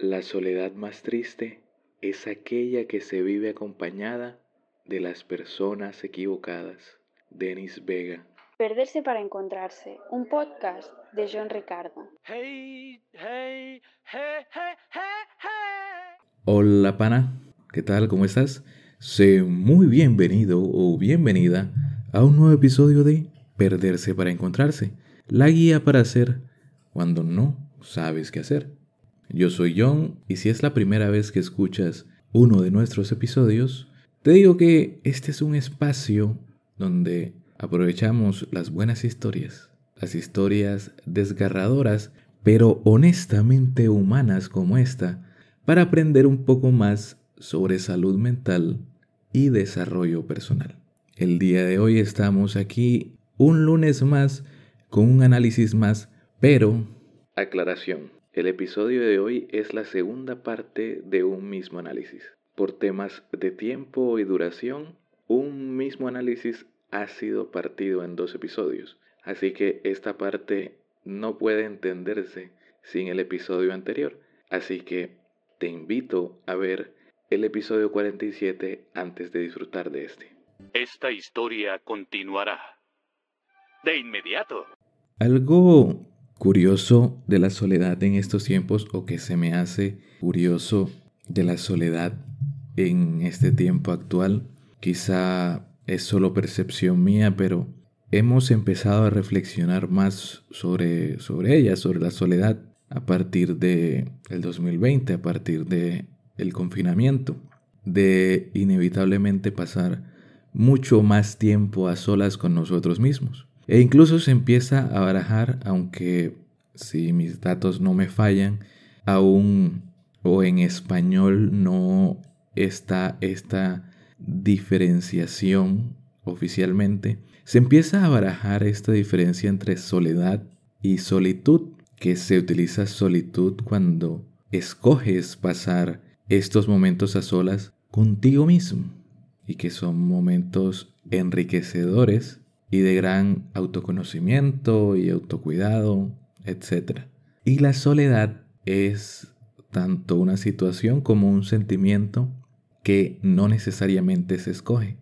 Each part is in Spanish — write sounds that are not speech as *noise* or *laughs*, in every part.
La soledad más triste es aquella que se vive acompañada de las personas equivocadas. Denis Vega. Perderse para encontrarse, un podcast de John Ricardo. Hola pana, ¿qué tal? ¿Cómo estás? Sé muy bienvenido o bienvenida a un nuevo episodio de Perderse para encontrarse, la guía para hacer cuando no sabes qué hacer. Yo soy John y si es la primera vez que escuchas uno de nuestros episodios, te digo que este es un espacio donde aprovechamos las buenas historias, las historias desgarradoras, pero honestamente humanas como esta, para aprender un poco más sobre salud mental y desarrollo personal. El día de hoy estamos aquí un lunes más con un análisis más, pero... Aclaración. El episodio de hoy es la segunda parte de un mismo análisis. Por temas de tiempo y duración, un mismo análisis ha sido partido en dos episodios, así que esta parte no puede entenderse sin el episodio anterior, así que te invito a ver el episodio 47 antes de disfrutar de este. Esta historia continuará. De inmediato. Algo curioso de la soledad en estos tiempos o que se me hace curioso de la soledad en este tiempo actual. Quizá es solo percepción mía, pero hemos empezado a reflexionar más sobre, sobre ella, sobre la soledad, a partir de el 2020, a partir de el confinamiento, de inevitablemente pasar mucho más tiempo a solas con nosotros mismos. E incluso se empieza a barajar, aunque si mis datos no me fallan, aún o en español no está esta diferenciación oficialmente. Se empieza a barajar esta diferencia entre soledad y solitud, que se utiliza solitud cuando escoges pasar estos momentos a solas contigo mismo y que son momentos enriquecedores y de gran autoconocimiento y autocuidado, etc. Y la soledad es tanto una situación como un sentimiento que no necesariamente se escoge.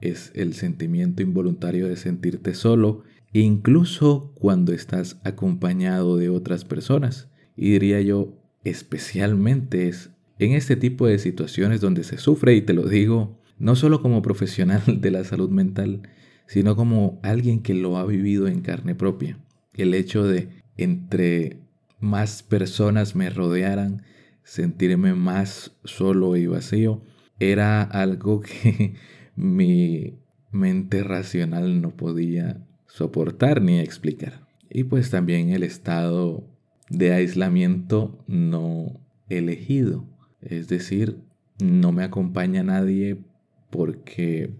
Es el sentimiento involuntario de sentirte solo, incluso cuando estás acompañado de otras personas. Y diría yo, especialmente es en este tipo de situaciones donde se sufre, y te lo digo, no solo como profesional de la salud mental, sino como alguien que lo ha vivido en carne propia. El hecho de entre más personas me rodearan, sentirme más solo y vacío, era algo que *laughs* mi mente racional no podía soportar ni explicar. Y pues también el estado de aislamiento no elegido. Es decir, no me acompaña nadie porque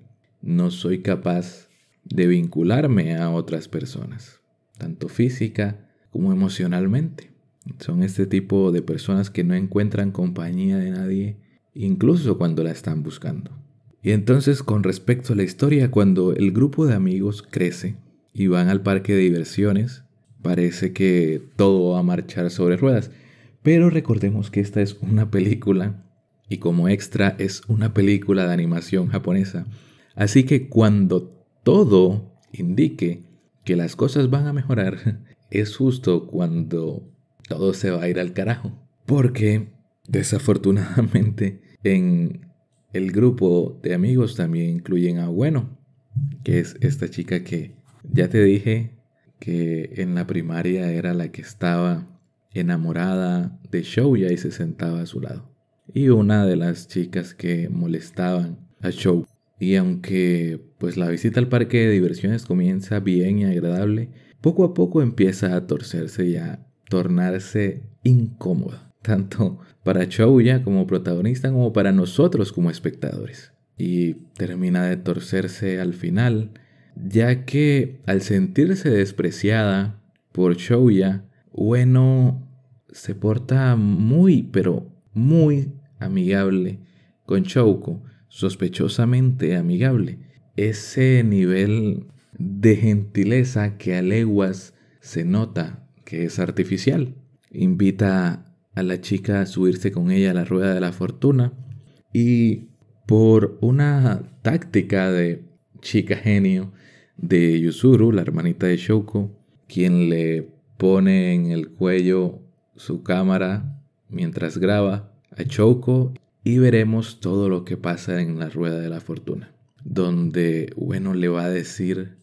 no soy capaz de vincularme a otras personas, tanto física como emocionalmente. Son este tipo de personas que no encuentran compañía de nadie, incluso cuando la están buscando. Y entonces con respecto a la historia, cuando el grupo de amigos crece y van al parque de diversiones, parece que todo va a marchar sobre ruedas. Pero recordemos que esta es una película y como extra es una película de animación japonesa. Así que cuando todo indique que las cosas van a mejorar, *laughs* es justo cuando todo se va a ir al carajo. Porque desafortunadamente en el grupo de amigos también incluyen a Bueno, que es esta chica que ya te dije que en la primaria era la que estaba enamorada de Shouya y se sentaba a su lado. Y una de las chicas que molestaban a Shou y aunque pues la visita al parque de diversiones comienza bien y agradable, poco a poco empieza a torcerse y a tornarse incómoda, *laughs* tanto para Chouya como protagonista como para nosotros como espectadores. Y termina de torcerse al final, ya que al sentirse despreciada por Chouya, Bueno se porta muy, pero muy amigable con Chouko sospechosamente amigable. Ese nivel de gentileza que a leguas se nota que es artificial. Invita a la chica a subirse con ella a la rueda de la fortuna y por una táctica de chica genio de Yuzuru, la hermanita de Shoko, quien le pone en el cuello su cámara mientras graba a Shoko y veremos todo lo que pasa en la rueda de la fortuna, donde bueno le va a decir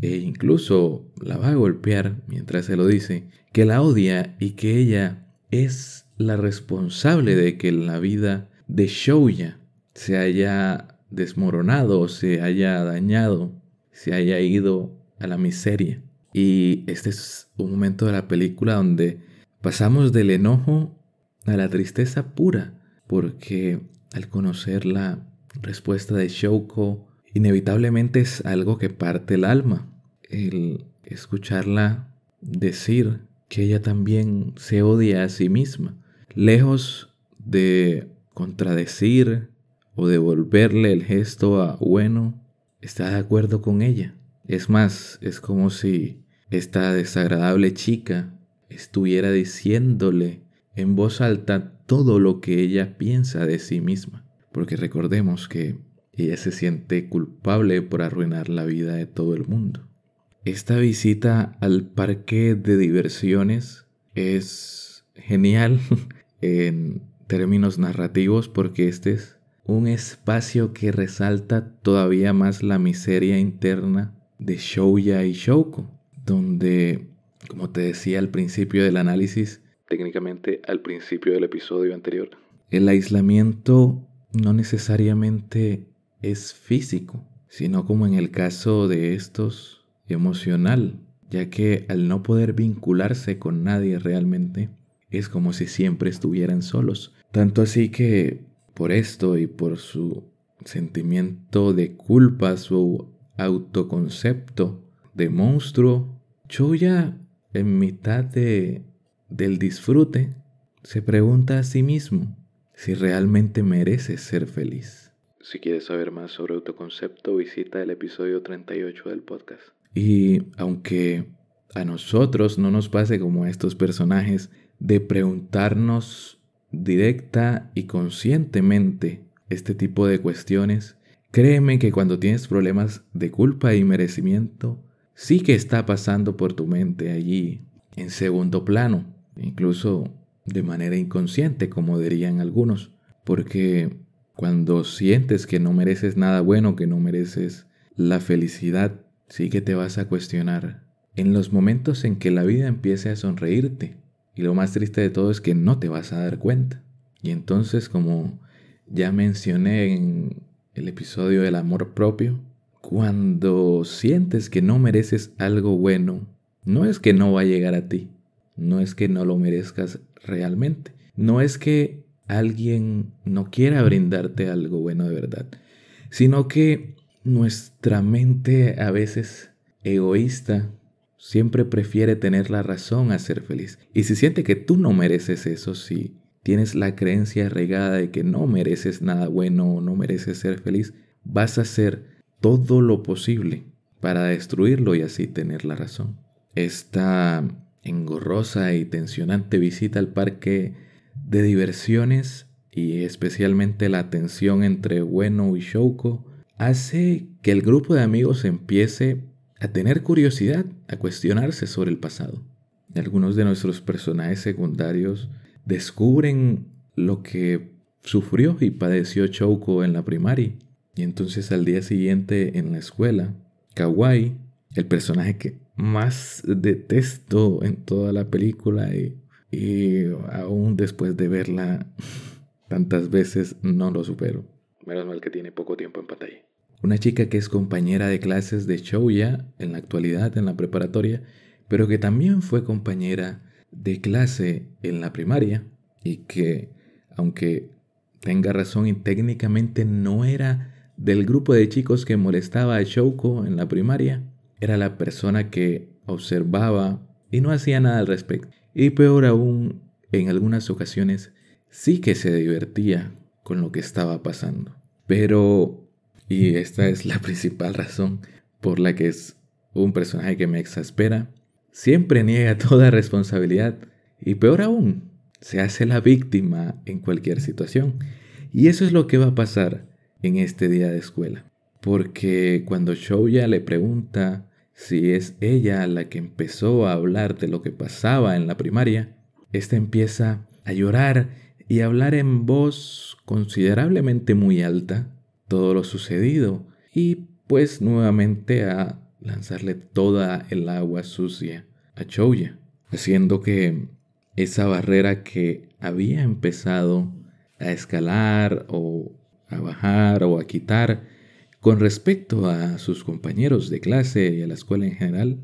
e incluso la va a golpear mientras se lo dice, que la odia y que ella es la responsable de que la vida de Shouya se haya desmoronado, se haya dañado, se haya ido a la miseria. Y este es un momento de la película donde pasamos del enojo a la tristeza pura, porque al conocer la respuesta de Shouko, inevitablemente es algo que parte el alma. El escucharla decir que ella también se odia a sí misma, lejos de contradecir o devolverle el gesto a bueno, está de acuerdo con ella. Es más, es como si esta desagradable chica estuviera diciéndole en voz alta todo lo que ella piensa de sí misma. Porque recordemos que ella se siente culpable por arruinar la vida de todo el mundo. Esta visita al parque de diversiones es genial *laughs* en términos narrativos porque este es un espacio que resalta todavía más la miseria interna de Shouya y Shouko, donde, como te decía al principio del análisis, técnicamente al principio del episodio anterior, el aislamiento no necesariamente es físico, sino como en el caso de estos, emocional, ya que al no poder vincularse con nadie realmente, es como si siempre estuvieran solos. Tanto así que por esto y por su sentimiento de culpa, su autoconcepto de monstruo, Choya en mitad de, del disfrute se pregunta a sí mismo si realmente merece ser feliz. Si quieres saber más sobre autoconcepto, visita el episodio 38 del podcast. Y aunque a nosotros no nos pase como a estos personajes de preguntarnos directa y conscientemente este tipo de cuestiones, créeme que cuando tienes problemas de culpa y merecimiento, sí que está pasando por tu mente allí en segundo plano, incluso de manera inconsciente, como dirían algunos, porque cuando sientes que no mereces nada bueno, que no mereces la felicidad, sí que te vas a cuestionar. En los momentos en que la vida empiece a sonreírte, y lo más triste de todo es que no te vas a dar cuenta. Y entonces, como ya mencioné en el episodio del amor propio, cuando sientes que no mereces algo bueno, no es que no va a llegar a ti, no es que no lo merezcas realmente, no es que alguien no quiera brindarte algo bueno de verdad, sino que nuestra mente a veces egoísta siempre prefiere tener la razón a ser feliz. Y si siente que tú no mereces eso, si tienes la creencia regada de que no mereces nada bueno o no mereces ser feliz, vas a hacer todo lo posible para destruirlo y así tener la razón. Esta engorrosa y tensionante visita al parque de diversiones y especialmente la tensión entre Bueno y Shouko hace que el grupo de amigos empiece a tener curiosidad, a cuestionarse sobre el pasado. Algunos de nuestros personajes secundarios descubren lo que sufrió y padeció Chouko en la primaria. Y entonces al día siguiente en la escuela, Kawaii, el personaje que más detesto en toda la película y, y aún después de verla tantas veces no lo supero. Menos mal que tiene poco tiempo en pantalla. Una chica que es compañera de clases de Shouya en la actualidad en la preparatoria, pero que también fue compañera de clase en la primaria y que, aunque tenga razón y técnicamente no era del grupo de chicos que molestaba a Shouko en la primaria, era la persona que observaba y no hacía nada al respecto. Y peor aún, en algunas ocasiones sí que se divertía con lo que estaba pasando. Pero y esta es la *laughs* principal razón por la que es un personaje que me exaspera. Siempre niega *laughs* toda responsabilidad y peor aún, se hace la víctima en cualquier situación. Y eso es lo que va a pasar en este día de escuela. Porque cuando Shouya le pregunta si es ella la que empezó a hablar de lo que pasaba en la primaria, esta empieza a llorar y a hablar en voz considerablemente muy alta todo lo sucedido y pues nuevamente a lanzarle toda el agua sucia a Chouya, haciendo que esa barrera que había empezado a escalar o a bajar o a quitar con respecto a sus compañeros de clase y a la escuela en general,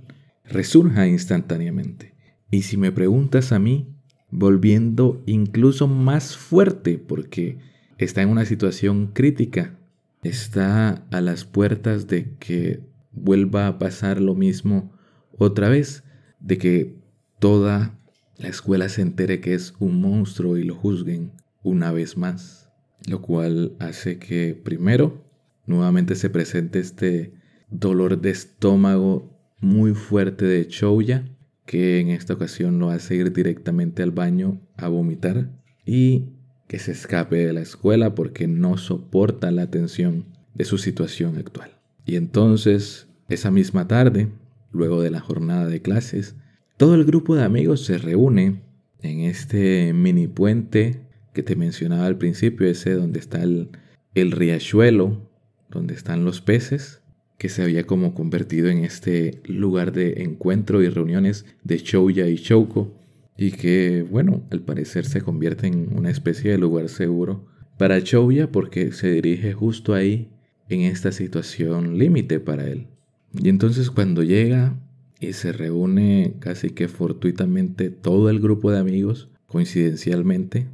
resurja instantáneamente. Y si me preguntas a mí, volviendo incluso más fuerte porque está en una situación crítica, está a las puertas de que vuelva a pasar lo mismo otra vez, de que toda la escuela se entere que es un monstruo y lo juzguen una vez más, lo cual hace que primero nuevamente se presenta este dolor de estómago muy fuerte de Chouya, que en esta ocasión lo hace ir directamente al baño a vomitar y que se escape de la escuela porque no soporta la tensión de su situación actual. Y entonces, esa misma tarde, luego de la jornada de clases, todo el grupo de amigos se reúne en este mini puente que te mencionaba al principio, ese donde está el, el riachuelo donde están los peces, que se había como convertido en este lugar de encuentro y reuniones de Chouya y Chouko, y que, bueno, al parecer se convierte en una especie de lugar seguro para Chouya porque se dirige justo ahí en esta situación límite para él. Y entonces cuando llega y se reúne casi que fortuitamente todo el grupo de amigos, coincidencialmente,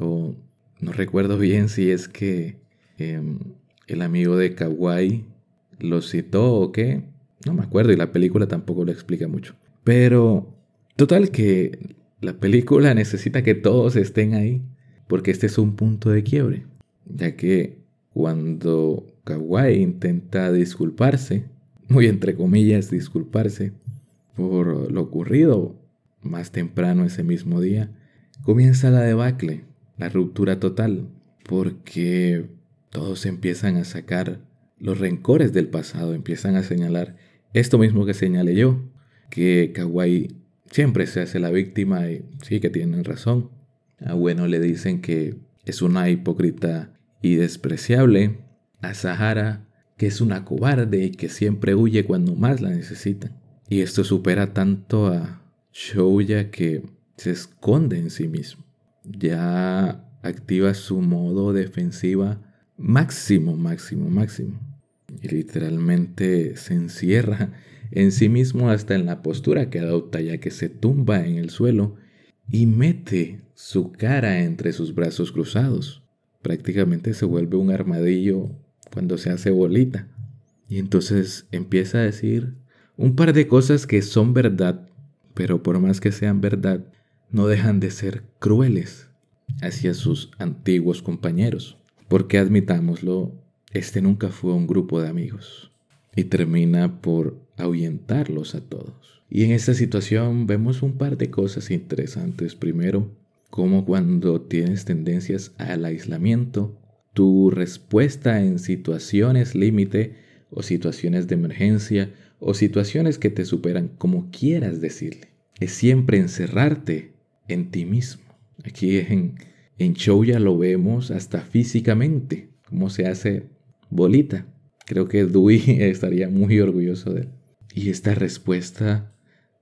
o no recuerdo bien si es que em, el amigo de Kawaii lo citó o qué. No me acuerdo y la película tampoco lo explica mucho. Pero total que la película *laughs* necesita que todos estén ahí porque este es un punto de quiebre. Ya que cuando Kawaii intenta disculparse, muy entre comillas disculparse por lo ocurrido más temprano ese mismo día, comienza la debacle, la ruptura total, porque todos empiezan a sacar los rencores del pasado, empiezan a señalar esto mismo que señalé yo, que Kawaii siempre se hace la víctima y sí que tienen razón. A Bueno le dicen que es una hipócrita y despreciable. A Sahara que es una cobarde y que siempre huye cuando más la necesita. Y esto supera tanto a Shouya que se esconde en sí mismo. Ya activa su modo defensiva máximo, máximo, máximo. Y literalmente se encierra en sí mismo hasta en la postura que adopta ya que se tumba en el suelo y mete su cara entre sus brazos cruzados. Prácticamente se vuelve un armadillo cuando se hace bolita. Y entonces empieza a decir un par de cosas que son verdad, pero por más que sean verdad, no dejan de ser crueles hacia sus antiguos compañeros porque admitámoslo, este nunca fue un grupo de amigos y termina por ahuyentarlos a todos. Y en esta situación vemos un par de cosas interesantes. Primero, como cuando tienes tendencias al aislamiento, tu respuesta en situaciones límite o situaciones de emergencia o situaciones que te superan, como quieras decirle, es siempre encerrarte en ti mismo. Aquí en en show ya lo vemos hasta físicamente, cómo se hace bolita. Creo que Dewey *laughs* estaría muy orgulloso de él. Y esta respuesta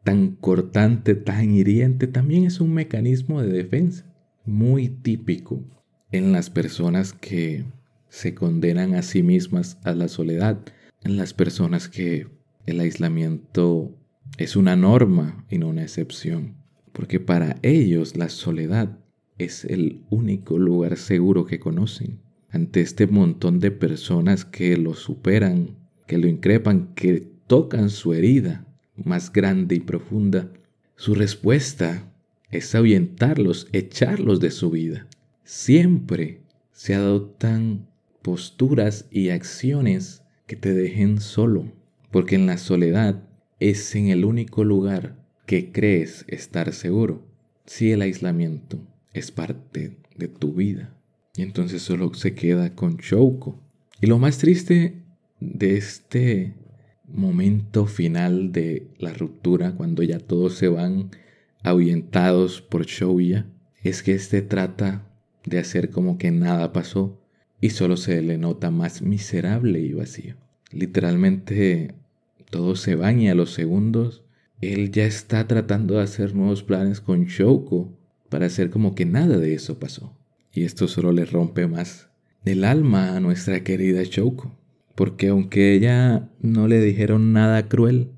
tan cortante, tan hiriente, también es un mecanismo de defensa muy típico en las personas que se condenan a sí mismas a la soledad, en las personas que el aislamiento es una norma y no una excepción, porque para ellos la soledad es el único lugar seguro que conocen. Ante este montón de personas que lo superan, que lo increpan, que tocan su herida más grande y profunda, su respuesta es ahuyentarlos, echarlos de su vida. Siempre se adoptan posturas y acciones que te dejen solo, porque en la soledad es en el único lugar que crees estar seguro. Si el aislamiento es parte de tu vida. Y entonces solo se queda con Shouko. Y lo más triste de este momento final de la ruptura, cuando ya todos se van ahuyentados por Shouya, es que este trata de hacer como que nada pasó y solo se le nota más miserable y vacío. Literalmente todo se van y a los segundos él ya está tratando de hacer nuevos planes con Shouko para hacer como que nada de eso pasó. Y esto solo le rompe más el alma a nuestra querida Shouko. Porque aunque ella no le dijeron nada cruel,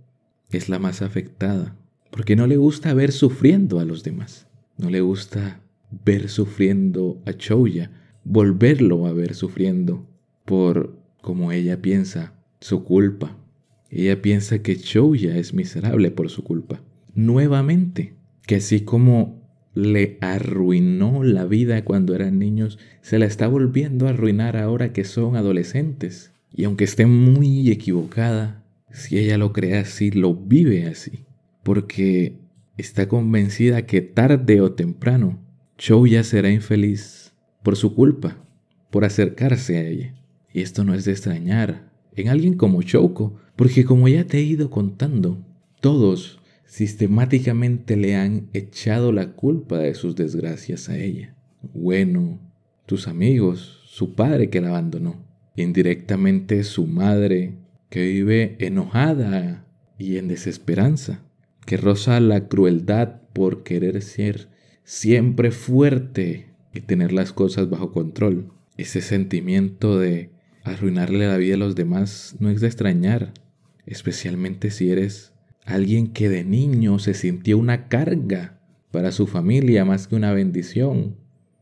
es la más afectada. Porque no le gusta ver sufriendo a los demás. No le gusta ver sufriendo a Chouya, volverlo a ver sufriendo por, como ella piensa, su culpa. Ella piensa que Chouya es miserable por su culpa. Nuevamente, que así como le arruinó la vida cuando eran niños, se la está volviendo a arruinar ahora que son adolescentes. Y aunque esté muy equivocada, si ella lo cree así, lo vive así. Porque está convencida que tarde o temprano ya será infeliz por su culpa, por acercarse a ella. Y esto no es de extrañar en alguien como Choco, porque como ya te he ido contando, todos sistemáticamente le han echado la culpa de sus desgracias a ella. Bueno, tus amigos, su padre que la abandonó, indirectamente su madre que vive enojada y en desesperanza, que roza la crueldad por querer ser siempre fuerte y tener las cosas bajo control. Ese sentimiento de arruinarle la vida a los demás no es de extrañar, especialmente si eres alguien que de niño se sintió una carga para su familia más que una bendición,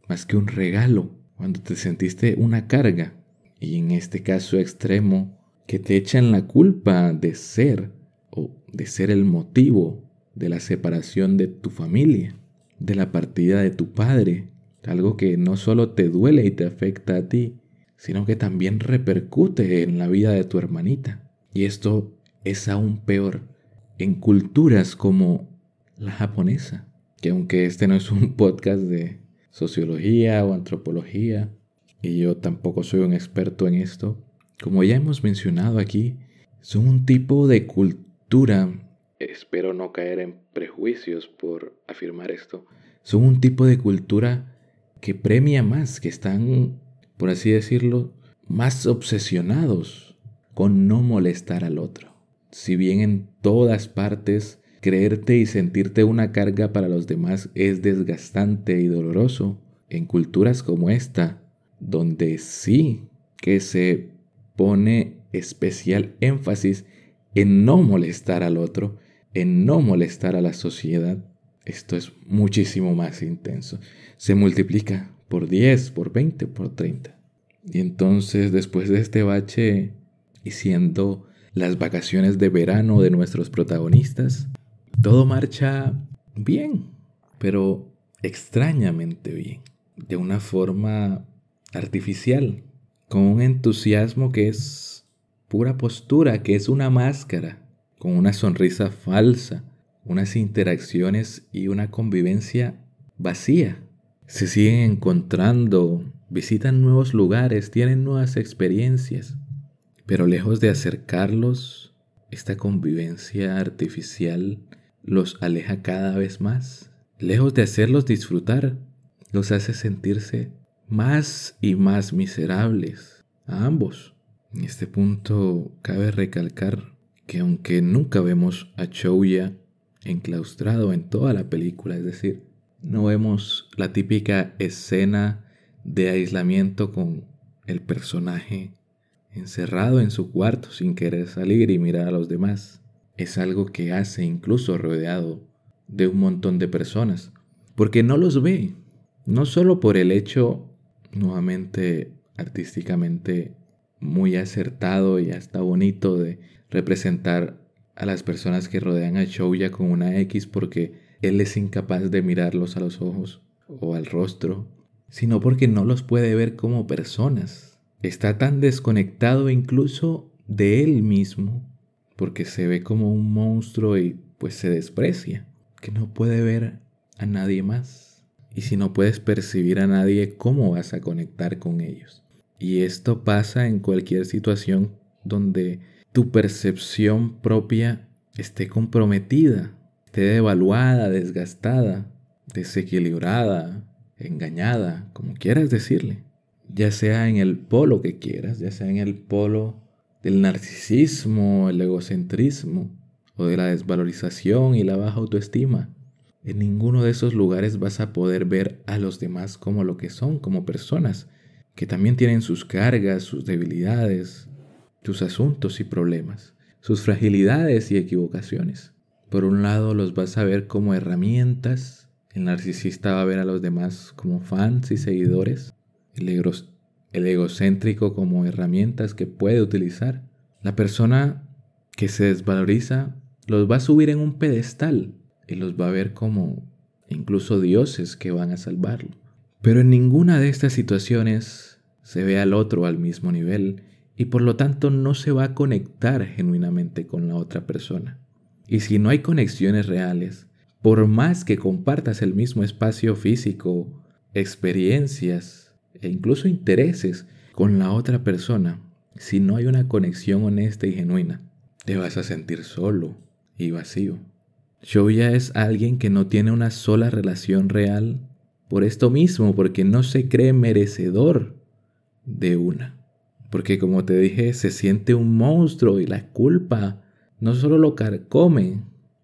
más que un regalo, cuando te sentiste una carga. Y en este caso extremo, que te echan la culpa de ser o de ser el motivo de la separación de tu familia de la partida de tu padre, algo que no solo te duele y te afecta a ti, sino que también repercute en la vida de tu hermanita. Y esto es aún peor en culturas como la japonesa, que aunque este no es un *laughs* podcast de sociología o antropología, y yo tampoco soy un experto en esto, como ya hemos mencionado aquí, son un tipo de cultura espero no caer en prejuicios por afirmar esto, son un tipo de cultura que premia más, que están, por así decirlo, más obsesionados con no molestar al otro. Si bien en todas partes creerte y sentirte una carga para los demás es desgastante y doloroso, en culturas como esta, donde sí que se pone especial énfasis en no molestar al otro, en no molestar a la sociedad, esto es muchísimo más intenso. Se multiplica por 10, por 20, por 30. Y entonces después de este bache y siendo las vacaciones de verano de nuestros protagonistas, todo marcha bien, pero extrañamente bien, de una forma artificial, con un entusiasmo que es pura postura, que es una máscara con una sonrisa falsa, unas interacciones y una convivencia vacía. Se siguen encontrando, visitan nuevos lugares, tienen nuevas experiencias, pero lejos de acercarlos, esta convivencia artificial los aleja cada vez más. Lejos de hacerlos disfrutar, los hace sentirse más y más miserables a ambos. En este punto cabe recalcar que aunque nunca vemos a Chouya enclaustrado en toda la película, es decir, no vemos la típica escena de aislamiento con el personaje encerrado en su cuarto sin querer salir y mirar a los demás. Es algo que hace incluso rodeado de un montón de personas, porque no los ve, no solo por el hecho, nuevamente artísticamente muy acertado y hasta bonito de representar a las personas que rodean a Shouya con una X porque él es incapaz de mirarlos a los ojos o al rostro, sino porque no los puede ver como personas. Está tan desconectado incluso de él mismo porque se ve como un monstruo y pues se desprecia, que no puede ver a nadie más. Y si no puedes percibir a nadie, ¿cómo vas a conectar con ellos? Y esto pasa en cualquier situación donde tu percepción propia esté comprometida, esté devaluada, desgastada, desequilibrada, engañada, como quieras decirle. Ya sea en el polo que quieras, ya sea en el polo del narcisismo, el egocentrismo o de la desvalorización y la baja autoestima. En ninguno de esos lugares vas a poder ver a los demás como lo que son, como personas, que también tienen sus cargas, sus debilidades, sus asuntos y problemas, sus fragilidades y equivocaciones. Por un lado los vas a ver como herramientas, el narcisista va a ver a los demás como fans y seguidores, el, egocéntrico como herramientas que puede utilizar. La persona que se desvaloriza los va a subir en un pedestal y los va a ver como incluso dioses que van a salvarlo. Pero en ninguna de estas situaciones se ve al otro al mismo nivel y por lo tanto no se va a conectar genuinamente con la otra persona. Y si no hay conexiones reales, por más que compartas el mismo espacio físico, experiencias e incluso intereses con la otra persona, si no hay una conexión honesta y genuina, te vas a sentir solo y vacío. Shouya es alguien que no tiene una sola relación real por esto mismo, porque no se cree merecedor de una. Porque como te dije, se siente un monstruo y la culpa no solo lo carcome,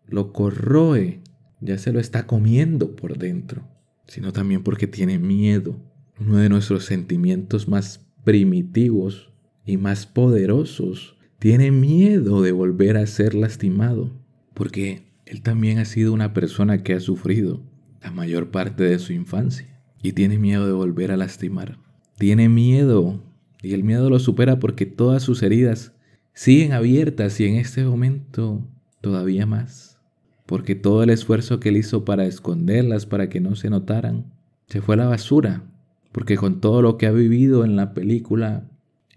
lo corroe, ya se lo está comiendo por dentro, sino también porque tiene miedo. Uno de nuestros sentimientos más primitivos y más poderosos tiene miedo de volver a ser lastimado, porque él también ha sido una persona que ha sufrido la mayor parte de su infancia y tiene miedo de volver a lastimar. Tiene miedo y el miedo lo supera porque todas sus heridas siguen abiertas y en este momento todavía más. Porque todo el esfuerzo que él hizo para esconderlas, para que no se notaran, se fue a la basura. Porque con todo lo que ha vivido en la película,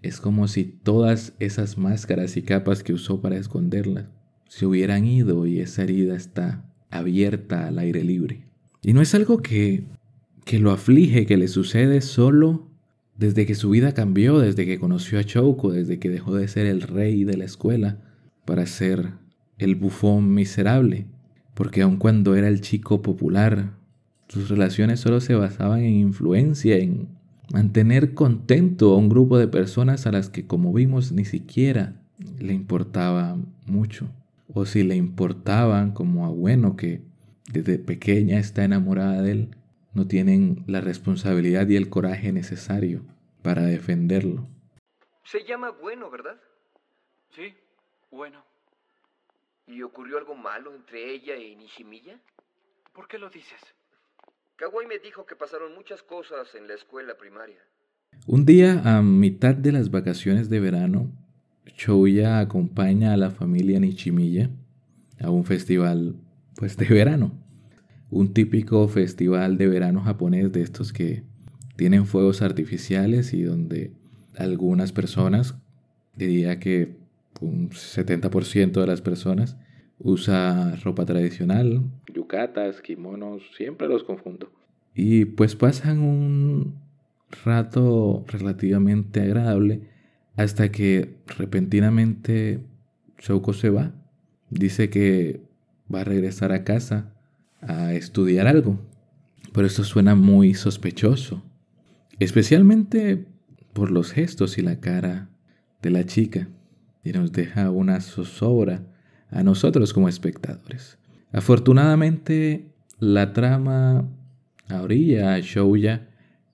es como si todas esas máscaras y capas que usó para esconderlas se hubieran ido y esa herida está abierta al aire libre. Y no es algo que, que lo aflige, que le sucede solo desde que su vida cambió, desde que conoció a Choco, desde que dejó de ser el rey de la escuela para ser el bufón miserable. Porque aun cuando era el chico popular, sus relaciones solo se basaban en influencia, en mantener contento a un grupo de personas a las que, como vimos, ni siquiera le importaba mucho o si le importaban como a bueno que desde pequeña está enamorada de él, no tienen la responsabilidad y el coraje necesario para defenderlo. Se llama Bueno, ¿verdad? Sí, bueno. ¿Y ocurrió algo malo entre ella y Nishimiya? ¿Por qué lo dices? Kawai me dijo que pasaron muchas cosas en la escuela primaria. Un día, a mitad de las vacaciones de verano, Chouya acompaña a la familia Nichimiya a un festival pues de verano. Un típico festival de verano japonés de estos que tienen fuegos artificiales y donde algunas personas, diría que un 70% de las personas, usa ropa tradicional, yucatas, kimonos, siempre los confundo. Y pues pasan un rato relativamente agradable hasta que repentinamente Shouko se va. Dice que va a regresar a casa a estudiar algo. Pero esto suena muy sospechoso, especialmente por los gestos y la cara de la chica, y nos deja una zozobra a nosotros como espectadores. Afortunadamente, la trama orilla a Shouya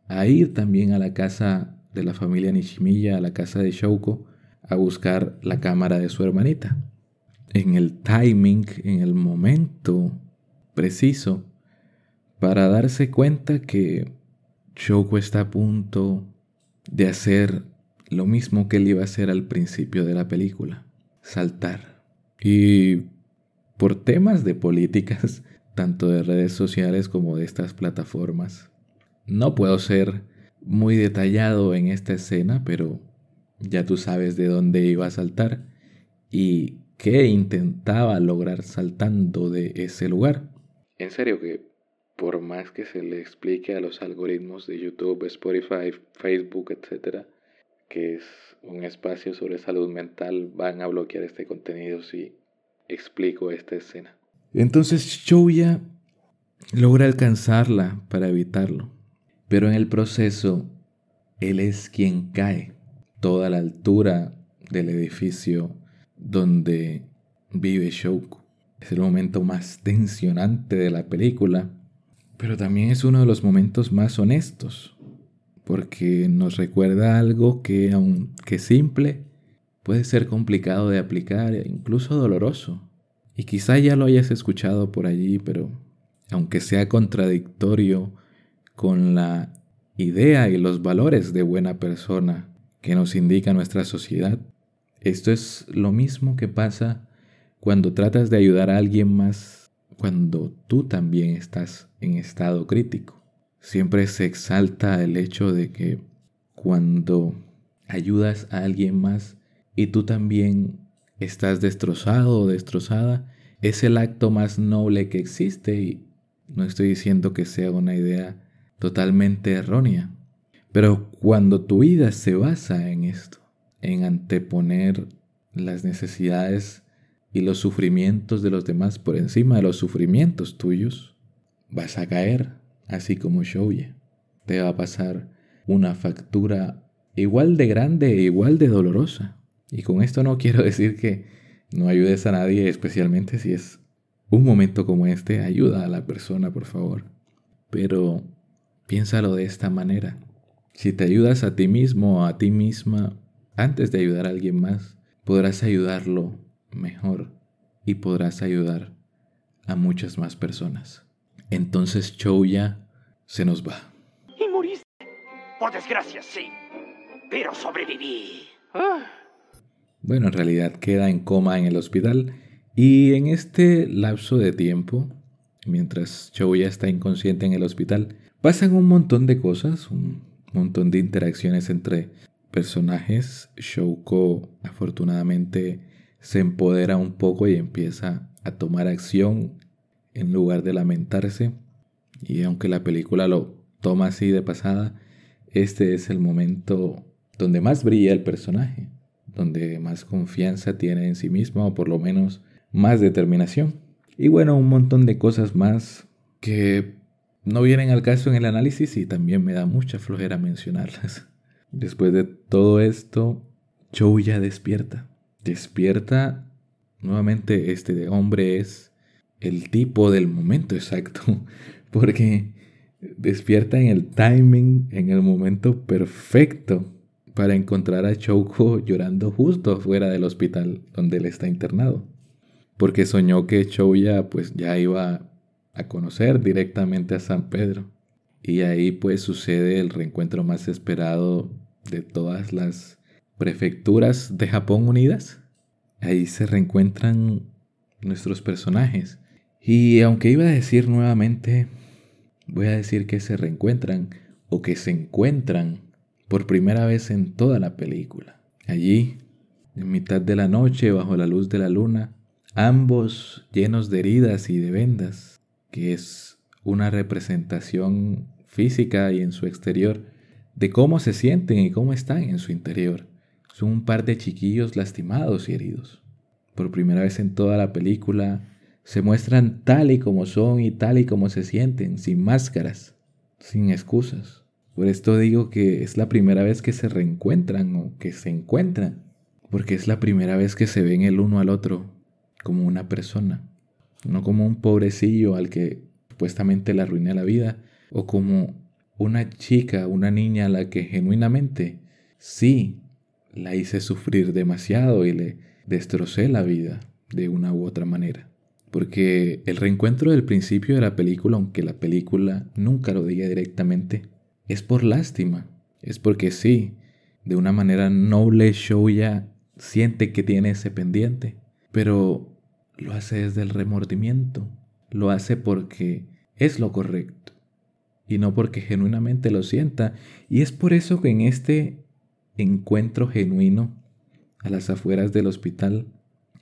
a ir también a la casa de la familia Nishimiya a la casa de Shouko a buscar la cámara de su hermanita. En el timing, en el momento preciso, para darse cuenta que Shouko está a punto de hacer lo mismo que él iba a hacer al principio de la película, saltar. Y por temas de políticas, *laughs* tanto de redes sociales como de estas plataformas, no puedo ser muy detallado en esta escena, pero ya tú sabes de dónde iba a saltar y qué intentaba lograr saltando de ese lugar. En serio que por más que se le explique a los algoritmos de YouTube, Spotify, Facebook, etc., que es un espacio sobre salud mental, van a bloquear este contenido si explico esta escena. Entonces Shouya logra alcanzarla para evitarlo, pero en el proceso él es quien cae toda la altura del edificio donde vive Shouko. Es el momento más tensionante de la película, pero también es uno de los momentos más honestos, porque nos recuerda algo que aunque simple, puede ser complicado de aplicar e incluso doloroso. Y quizá ya lo hayas escuchado por allí, pero aunque sea contradictorio con la idea y los valores de buena persona que nos indica nuestra sociedad, esto es lo mismo que pasa cuando tratas de ayudar a alguien más cuando tú también estás en estado crítico. Siempre se exalta el hecho de que cuando ayudas a alguien más y tú también estás destrozado o destrozada, es el acto más noble que existe y no estoy diciendo que sea una idea totalmente errónea. Pero cuando tu vida se basa en esto, en anteponer las necesidades y los sufrimientos de los demás por encima de los sufrimientos tuyos, vas a caer, así como Shouya. Te va a pasar una factura igual de grande e igual de dolorosa. Y con esto no quiero *laughs* decir que no ayudes a nadie, especialmente si es un momento como este. Ayuda a la persona, por favor. Pero piénsalo de esta manera. Si te ayudas a ti mismo o a ti misma antes de ayudar a alguien más, podrás ayudarlo mejor y podrás ayudar a muchas más personas. Entonces Chouya se nos va. Y moriste. Por desgracia, sí. Pero sobreviví. Ah. Bueno, en realidad queda en coma en el hospital y en este lapso de tiempo, mientras Chouya está inconsciente en el hospital, pasan un montón de cosas, un montón de interacciones entre personajes. Shouko afortunadamente se empodera un poco y empieza a tomar acción en lugar de lamentarse. Y aunque la película lo toma así de pasada, este es el momento donde más brilla el personaje, donde más confianza tiene en sí mismo o por lo menos más determinación. Y bueno, un montón de cosas más que no vienen al caso en el análisis y también me da mucha flojera mencionarlas. *laughs* Después de todo esto, ya despierta despierta nuevamente este hombre es el tipo del momento exacto, *laughs* porque despierta en el timing, en el momento perfecto para encontrar a Choco llorando justo fuera del hospital donde él está internado. Porque soñó que Chouya pues ya iba a conocer directamente a San Pedro. Y ahí pues sucede el reencuentro más esperado de todas las prefecturas de Japón unidas ahí se reencuentran nuestros personajes. Y aunque iba a decir nuevamente, voy a decir que se reencuentran o que se encuentran por primera vez en toda la película. Allí, en mitad de la noche, bajo la luz de la luna, ambos llenos de heridas y de vendas, que es una representación física y en su exterior de cómo se sienten y cómo están en su interior. Son un par de chiquillos lastimados y heridos. Por primera vez en toda la película se muestran tal y como son y tal y como se sienten, sin máscaras, sin excusas. Por esto digo que es la primera vez que se reencuentran o que se encuentran, porque es la primera vez que se ven el uno al otro como una persona, no como un pobrecillo al que supuestamente le arruiné la vida, o como una chica, una niña a la que genuinamente sí la hice sufrir demasiado y le destrocé la vida de una u otra manera. Porque el reencuentro del principio de la película, aunque la película nunca lo diga directamente, es por lástima. Es porque sí, de una manera noble ya siente que tiene ese pendiente, pero lo hace desde el remordimiento. Lo hace porque es lo correcto y no porque genuinamente lo sienta. Y es por eso que en este encuentro genuino a las afueras del hospital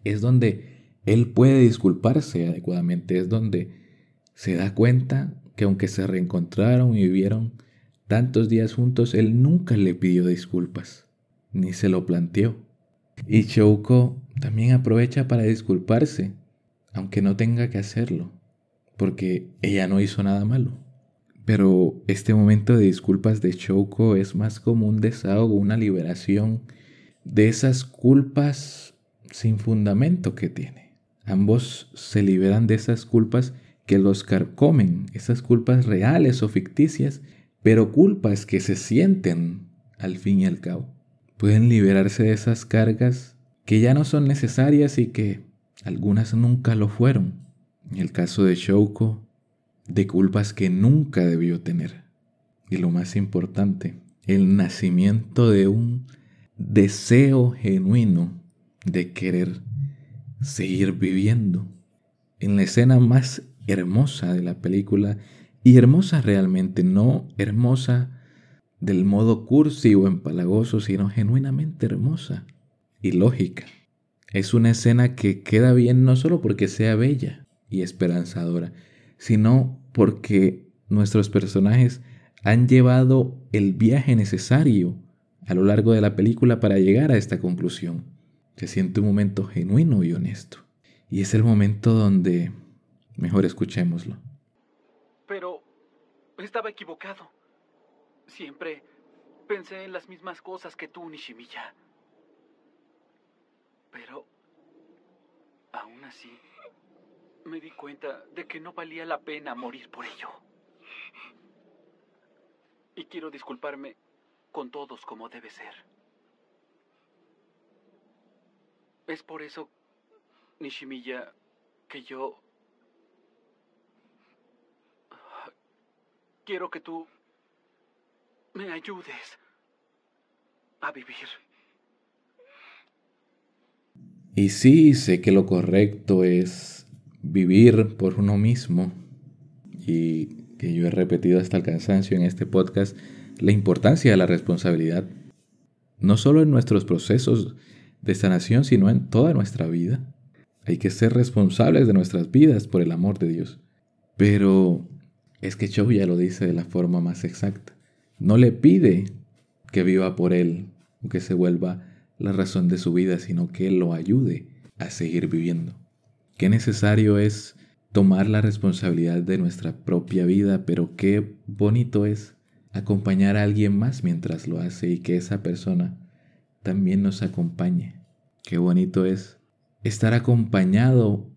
es donde él puede disculparse adecuadamente, es donde se da cuenta que aunque se reencontraron y vivieron tantos días juntos, él nunca le pidió disculpas, ni se lo planteó. Y Shouko también aprovecha para disculparse, aunque no tenga que hacerlo, porque ella no hizo nada malo. Pero este momento de disculpas de Shouko es más como un desahogo, una liberación de esas culpas sin fundamento que tiene. Ambos se liberan de esas culpas que los carcomen, esas culpas reales o ficticias, pero culpas que se sienten al fin y al cabo. Pueden liberarse de esas cargas que ya no son necesarias y que algunas nunca lo fueron. En el caso de Shouko, de culpas que nunca debió tener. Y lo más importante, el nacimiento de un deseo genuino de querer seguir viviendo. En la escena más hermosa de la película, y hermosa realmente, no hermosa del modo cursi o empalagoso, sino genuinamente hermosa y lógica. Es una escena que queda bien no solo porque sea bella y esperanzadora, sino porque nuestros personajes han llevado el viaje necesario a lo largo de la película para llegar a esta conclusión. Se siente un momento genuino y honesto. Y es el momento donde mejor escuchémoslo. Pero estaba equivocado. Siempre pensé en las mismas cosas que tú, Nishimiya. Pero aún así me di cuenta de que no valía la pena morir por ello. Y quiero disculparme con todos como debe ser. Es por eso, Nishimiya, que yo... Quiero que tú me ayudes a vivir. Y sí, sé que lo correcto es vivir por uno mismo y que yo he repetido hasta el cansancio en este podcast la importancia de la responsabilidad, no solo en nuestros procesos de sanación, sino en toda nuestra vida. Hay que ser responsables de nuestras vidas por el amor de Dios. Pero es que Chow ya lo dice de la forma más exacta. No le pide que viva por él o que se vuelva la razón de su vida, sino que lo ayude a seguir viviendo. Qué necesario es tomar la responsabilidad de nuestra propia vida, pero qué bonito es acompañar a alguien más mientras lo hace y que esa persona también nos acompañe. Qué bonito es estar acompañado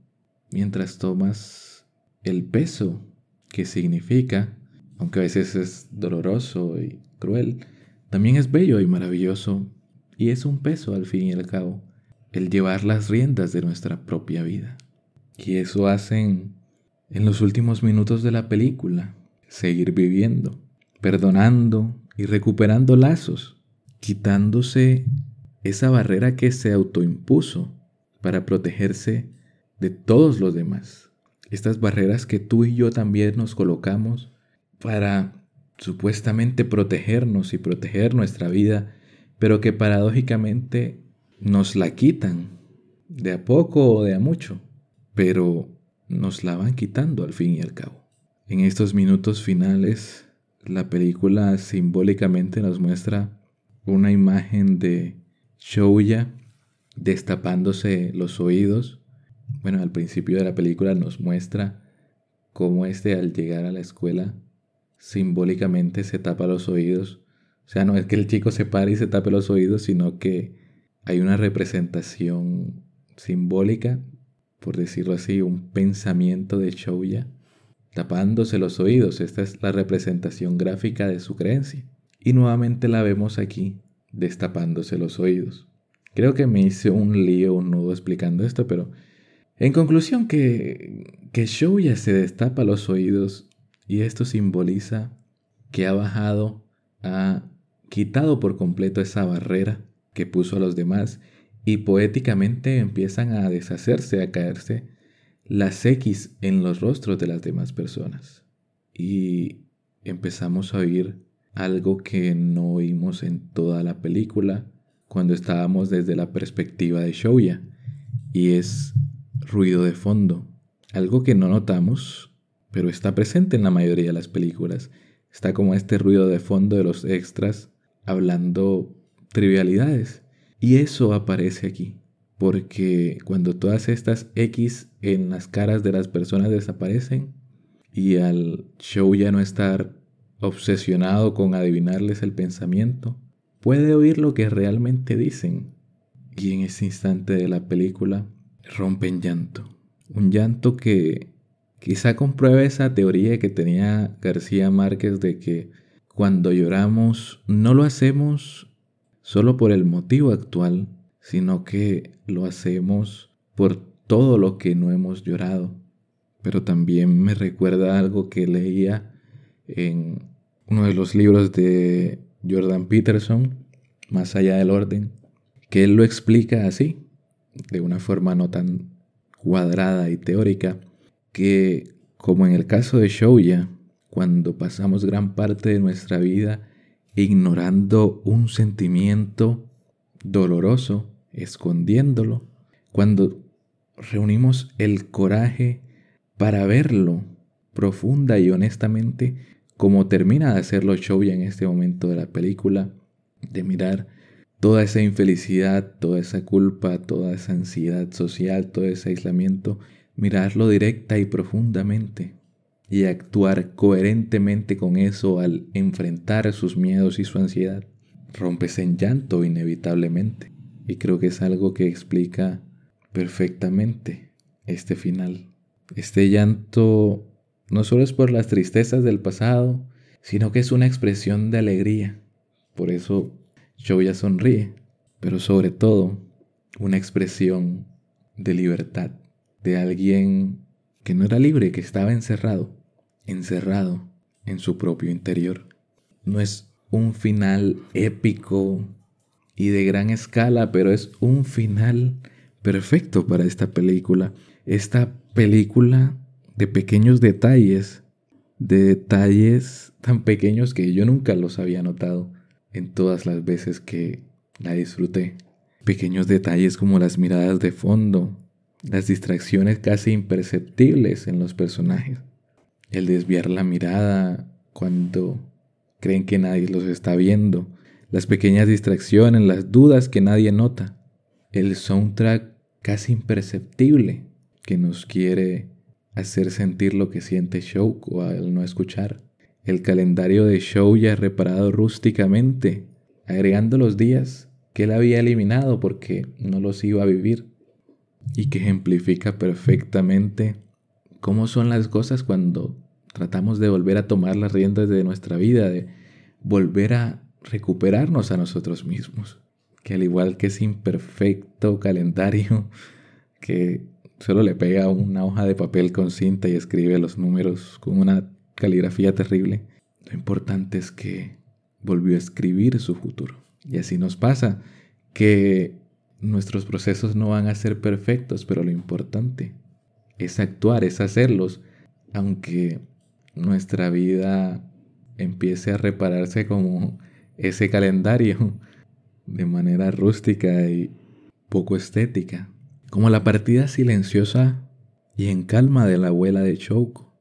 mientras tomas el peso que significa, aunque a veces es doloroso y cruel, también es bello y maravilloso y es un peso al fin y al cabo el llevar las riendas de nuestra propia vida. Y eso hacen en los últimos minutos de la película, seguir viviendo, perdonando y recuperando lazos, quitándose esa barrera que se autoimpuso para protegerse de todos los demás. Estas barreras que tú y yo también nos colocamos para supuestamente protegernos y proteger nuestra vida, pero que paradójicamente nos la quitan de a poco o de a mucho, pero nos la van quitando al fin y al cabo. En estos minutos finales la película simbólicamente nos muestra una imagen de Shouya destapándose los oídos. Bueno, al principio de la película nos muestra cómo este al llegar a la escuela simbólicamente se tapa los oídos. O sea, no es que el chico se pare y se tape los oídos, sino que hay una representación simbólica, por decirlo así, un pensamiento de Shouya tapándose los oídos. Esta es la representación gráfica de su creencia. Y nuevamente la vemos aquí, destapándose los oídos. Creo que me hice un lío, un nudo explicando esto, pero en conclusión que, que Shouya se destapa los oídos y esto simboliza que ha bajado, ha quitado por completo esa barrera que puso a los demás y poéticamente empiezan a deshacerse, a caerse las X en los rostros de las demás personas. Y empezamos a oír algo que no oímos en toda la película cuando estábamos desde la perspectiva de Shouya, y es ruido de fondo, algo que no notamos, pero está presente en la mayoría de las películas. Está como este ruido de fondo de los extras hablando trivialidades. Y eso aparece aquí, porque cuando todas estas X en las caras de las personas desaparecen y al show ya no estar obsesionado con adivinarles el pensamiento, puede oír lo que realmente dicen. Y en ese instante de la película rompen llanto. Un llanto que quizá compruebe esa teoría que tenía García Márquez de que cuando lloramos no lo hacemos solo por el motivo actual, sino que lo hacemos por todo lo que no hemos llorado. Pero también me recuerda algo que leía en uno de los libros de Jordan Peterson, Más allá del orden, que él lo explica así, de una forma no tan cuadrada y teórica, que como en el caso de Shouya, cuando pasamos gran parte de nuestra vida ignorando un sentimiento doloroso, escondiéndolo, cuando reunimos el coraje para verlo profunda y honestamente, como termina de hacerlo Shouya en este momento de la película, de mirar toda esa infelicidad, toda esa culpa, toda esa ansiedad social, todo ese aislamiento, mirarlo directa y profundamente y actuar coherentemente con eso al enfrentar sus miedos y su ansiedad, rompes en llanto inevitablemente. Y creo que es algo que explica perfectamente este final. Este llanto no solo es por las tristezas del pasado, sino que es una expresión de alegría. Por eso ya sonríe, pero sobre todo una expresión de libertad, de alguien que no era libre, que estaba encerrado, encerrado en su propio interior. No es un final épico y de gran escala, pero es un final perfecto para esta película. Esta película de pequeños detalles, de detalles tan pequeños que yo nunca los había notado en todas las veces que la disfruté. Pequeños detalles como las miradas de fondo, las distracciones casi imperceptibles en los personajes, el desviar la mirada cuando creen que nadie los está viendo, las pequeñas distracciones, las dudas que nadie nota, el soundtrack casi imperceptible que nos quiere hacer sentir lo que siente Shouko al no escuchar, el calendario de Show ya reparado rústicamente, agregando los días que él había eliminado porque no los iba a vivir y que ejemplifica perfectamente cómo son las cosas cuando tratamos de volver a tomar las riendas de nuestra vida, de volver a recuperarnos a nosotros mismos. Que al igual que ese imperfecto calendario *laughs* que solo le pega una hoja de papel con cinta y escribe los números con una caligrafía terrible, lo importante es que volvió a escribir su futuro. Y así nos pasa, que nuestros procesos no van a ser perfectos, pero lo importante es actuar, es hacerlos, aunque nuestra vida empiece a repararse como ese calendario de manera rústica y poco estética, como la partida silenciosa y en calma de la abuela de Choco,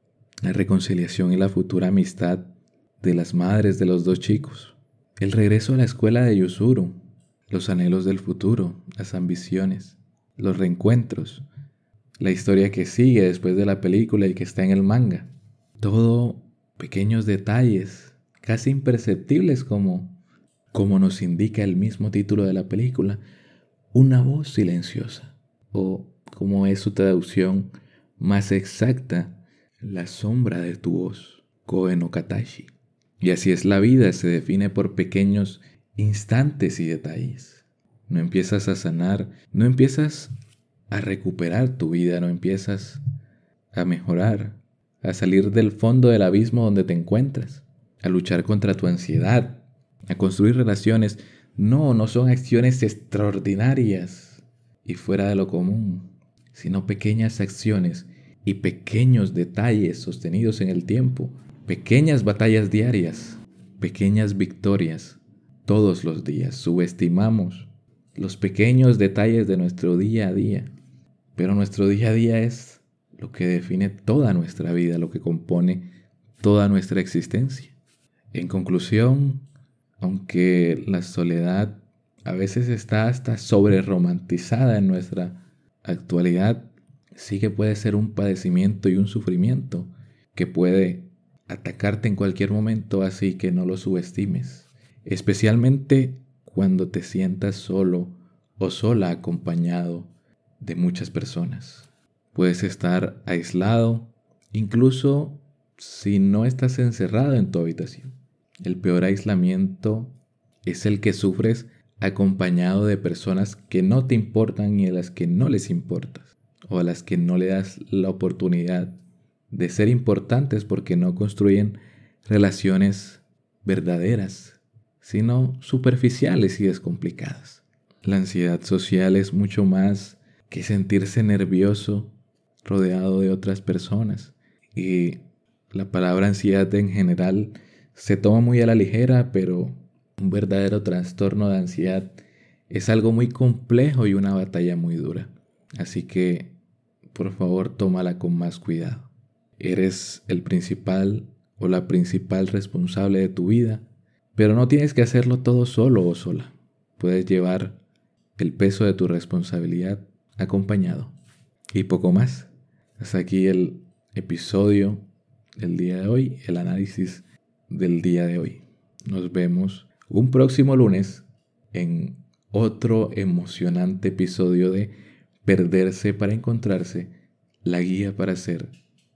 la reconciliación y la futura amistad de las madres de los dos chicos, el regreso a la escuela de Yusuru, los anhelos del futuro, las ambiciones, los reencuentros, la historia que sigue después de la película y que está en el manga. Todo pequeños detalles, casi imperceptibles como, como nos indica el mismo título de la película, una voz silenciosa, o como es su traducción más exacta, la sombra de tu voz, Koe no Katashi. Y así es la vida, se define por pequeños instantes y detalles. No empiezas a sanar, no empiezas a recuperar tu vida, no empiezas a mejorar, a salir del fondo del abismo donde te encuentras, a luchar contra tu ansiedad, a construir relaciones. No, no son acciones extraordinarias y fuera de lo común, sino pequeñas acciones y pequeños detalles sostenidos en el tiempo, pequeñas batallas diarias, pequeñas victorias todos los días. Subestimamos los pequeños detalles de nuestro día a día, pero nuestro día a día es lo que define toda nuestra vida, lo que compone toda nuestra existencia. En conclusión, aunque la soledad a veces está hasta sobre romantizada en nuestra actualidad, sí que puede ser un padecimiento y un sufrimiento que puede atacarte en cualquier momento, así que no lo subestimes, especialmente cuando te sientas solo o sola acompañado de muchas personas. Puedes estar aislado, incluso si no estás encerrado en tu habitación. El peor aislamiento es el que sufres acompañado de personas que no te importan y a las que no les importas, o a las que no le das la oportunidad de ser importantes porque no construyen relaciones verdaderas, sino superficiales y descomplicadas. La ansiedad social es mucho más que sentirse nervioso rodeado de otras personas. Y la palabra ansiedad en general se toma muy a la ligera, pero un verdadero trastorno de ansiedad es algo muy complejo y una batalla muy dura. Así que, por favor, tómala con más cuidado. Eres el principal o la principal responsable de tu vida, pero no tienes que hacerlo todo solo o sola. Puedes llevar el peso de tu responsabilidad acompañado. Y poco más. Hasta aquí el episodio del día de hoy, el análisis del día de hoy. Nos vemos un próximo lunes en otro emocionante episodio de Perderse para encontrarse, la guía para hacer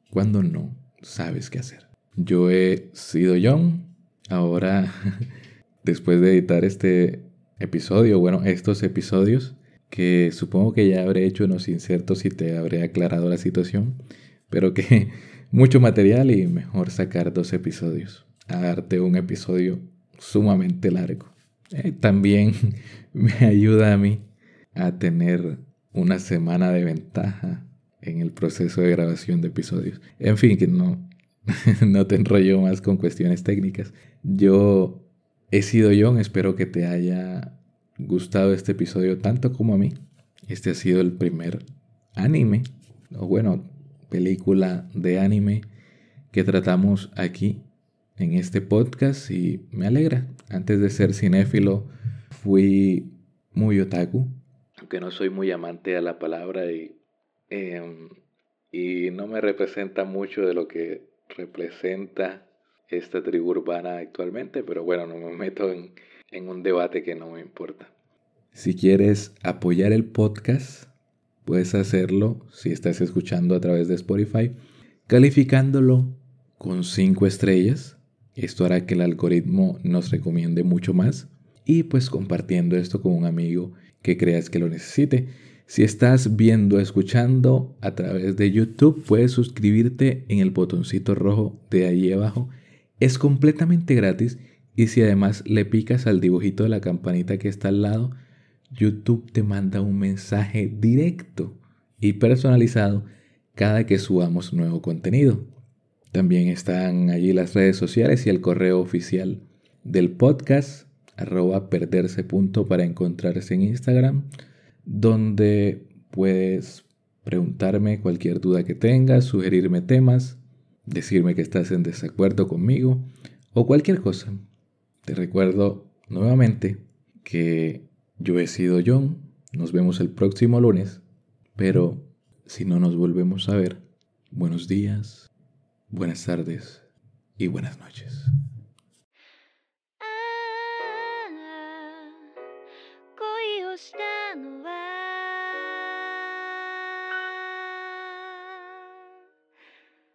cuando no sabes qué hacer. Yo he sido John. Ahora, *laughs* después de editar este episodio, bueno, estos episodios, que supongo que ya habré hecho unos insertos y te habré aclarado la situación, pero que *laughs* mucho material y mejor sacar dos episodios a darte un episodio sumamente largo. Eh, también *laughs* me ayuda a mí a tener una semana de ventaja en el proceso de grabación de episodios. En fin, que no, *laughs* no te enrollo más con cuestiones técnicas. Yo he sido John, espero que te haya gustado este episodio tanto como a mí. Este ha sido el primer anime, o bueno, película de anime que tratamos aquí en este podcast y me alegra. Antes de ser cinéfilo fui muy otaku, aunque no soy muy amante a la palabra y, em, y no me representa mucho de lo que representa esta tribu urbana actualmente, pero bueno, no me meto en, en un debate que no me importa. Si quieres apoyar el podcast, puedes hacerlo si estás escuchando a través de Spotify, calificándolo con 5 estrellas esto hará que el algoritmo nos recomiende mucho más y pues compartiendo esto con un amigo que creas que lo necesite. Si estás viendo, escuchando a través de YouTube, puedes suscribirte en el botoncito rojo de ahí abajo. Es completamente gratis y si además le picas al dibujito de la campanita que está al lado, YouTube te manda un mensaje directo y personalizado cada que subamos nuevo contenido. También están allí las redes sociales y el correo oficial del podcast, arroba perderse punto para encontrarse en Instagram, donde puedes preguntarme cualquier duda que tengas, sugerirme temas, decirme que estás en desacuerdo conmigo o cualquier cosa. Te recuerdo nuevamente que yo he sido John, nos vemos el próximo lunes, pero si no nos volvemos a ver, buenos días, buenas tardes y buenas noches.